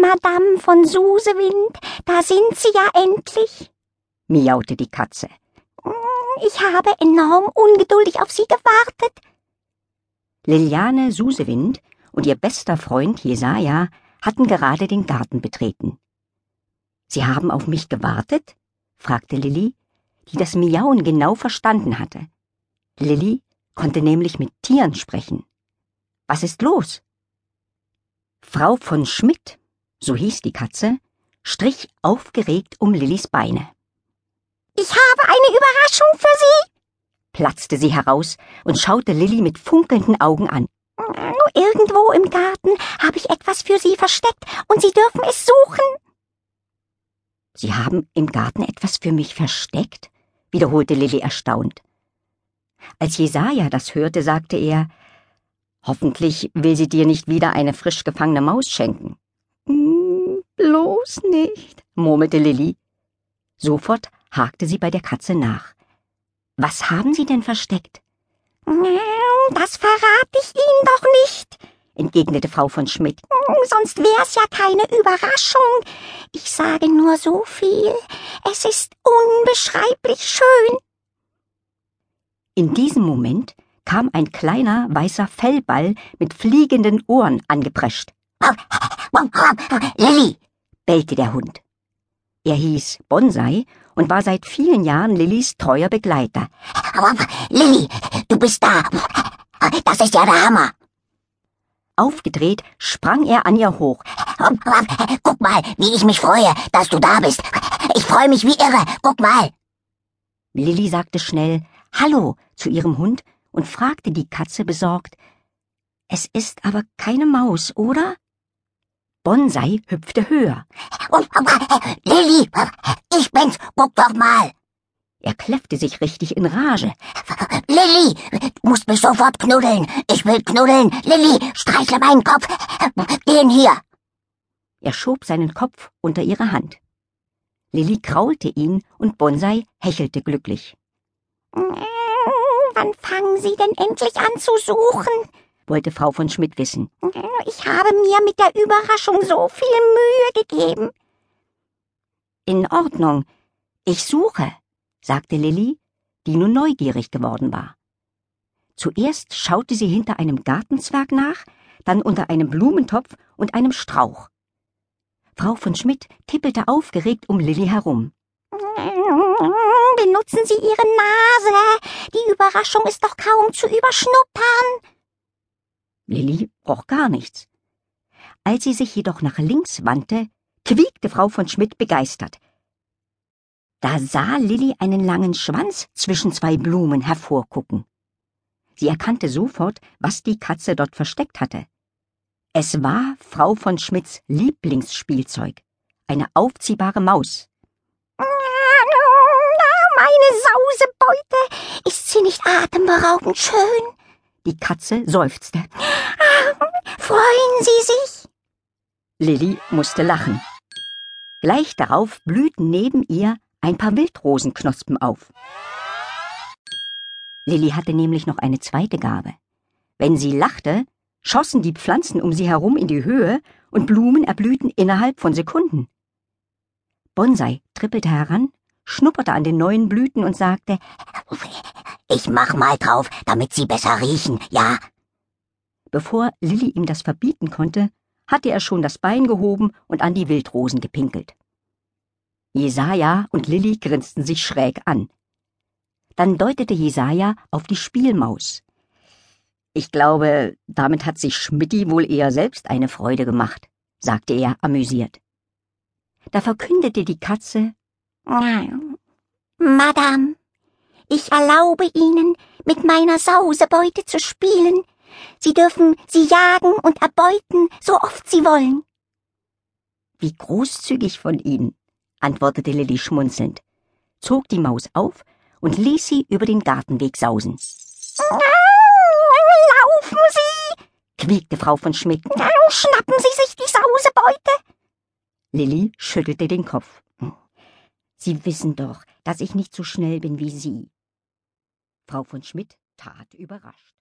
Madame von Susewind, da sind Sie ja endlich, miaute die Katze. Ich habe enorm ungeduldig auf Sie gewartet. Liliane Susewind und ihr bester Freund Jesaja hatten gerade den Garten betreten. Sie haben auf mich gewartet? fragte Lilli, die das Miauen genau verstanden hatte. Lilli konnte nämlich mit Tieren sprechen. Was ist los? Frau von Schmidt, so hieß die Katze, strich aufgeregt um Lillis Beine. Ich habe eine Überraschung für Sie, platzte sie heraus und schaute Lilli mit funkelnden Augen an. Irgendwo im Garten habe ich etwas für Sie versteckt und Sie dürfen es suchen. Sie haben im Garten etwas für mich versteckt? wiederholte Lilli erstaunt. Als Jesaja das hörte, sagte er, Hoffentlich will sie dir nicht wieder eine frisch gefangene Maus schenken. Mm, bloß nicht, murmelte Lilli. Sofort hakte sie bei der Katze nach. Was haben Sie denn versteckt? Das verrate ich Ihnen doch nicht, entgegnete Frau von Schmidt. Sonst wär's ja keine Überraschung. Ich sage nur so viel. Es ist unbeschreiblich schön. In diesem Moment kam ein kleiner weißer Fellball mit fliegenden Ohren angeprescht. Lilli, bellte der Hund. Er hieß Bonsai und war seit vielen Jahren Lillys treuer Begleiter. Lilli, du bist da. Das ist ja der Hammer. Aufgedreht sprang er an ihr hoch. Guck mal, wie ich mich freue, dass du da bist. Ich freue mich wie irre. Guck mal. Lilli sagte schnell Hallo zu ihrem Hund und fragte die Katze besorgt Es ist aber keine Maus, oder? Bonsai hüpfte höher. Lilli, ich bin's, guck doch mal. Er kläffte sich richtig in Rage. Lilli, du musst mich sofort knuddeln. Ich will knuddeln. Lilli, streichle meinen Kopf. Den hier. Er schob seinen Kopf unter ihre Hand. Lilli kraulte ihn und Bonsai hechelte glücklich. Wann fangen Sie denn endlich an zu suchen? wollte Frau von Schmidt wissen. Ich habe mir mit der Überraschung so viel Mühe gegeben. In Ordnung. Ich suche, sagte Lilli, die nun neugierig geworden war. Zuerst schaute sie hinter einem Gartenzwerg nach, dann unter einem Blumentopf und einem Strauch. Frau von Schmidt tippelte aufgeregt um Lilli herum. Benutzen Sie Ihre Nase. Die Überraschung ist doch kaum zu überschnuppern. Lilli roch gar nichts. Als sie sich jedoch nach links wandte, quiekte Frau von Schmidt begeistert. Da sah Lilli einen langen Schwanz zwischen zwei Blumen hervorgucken. Sie erkannte sofort, was die Katze dort versteckt hatte. Es war Frau von Schmidts Lieblingsspielzeug, eine aufziehbare Maus. Meine Sausebeute, ist sie nicht atemberaubend schön? Die Katze seufzte. Freuen Sie sich? Lilli musste lachen. Gleich darauf blühten neben ihr ein paar Wildrosenknospen auf. Lilli hatte nämlich noch eine zweite Gabe. Wenn sie lachte, schossen die Pflanzen um sie herum in die Höhe und Blumen erblühten innerhalb von Sekunden. Bonsai trippelte heran, schnupperte an den neuen Blüten und sagte, ich mach mal drauf, damit sie besser riechen, ja? Bevor Lilli ihm das verbieten konnte, hatte er schon das Bein gehoben und an die Wildrosen gepinkelt. Jesaja und Lilli grinsten sich schräg an. Dann deutete Jesaja auf die Spielmaus. Ich glaube, damit hat sich Schmidti wohl eher selbst eine Freude gemacht, sagte er amüsiert. Da verkündete die Katze, Madame, ich erlaube Ihnen, mit meiner Sausebeute zu spielen. Sie dürfen sie jagen und erbeuten, so oft Sie wollen. Wie großzügig von Ihnen, antwortete Lilli schmunzelnd, zog die Maus auf und ließ sie über den Gartenweg sausen. Laufen Sie! quiekte Frau von Schmidt. Schnappen Sie sich die Sausebeute! Lilli schüttelte den Kopf. Sie wissen doch, dass ich nicht so schnell bin wie Sie. Frau von Schmidt tat überrascht.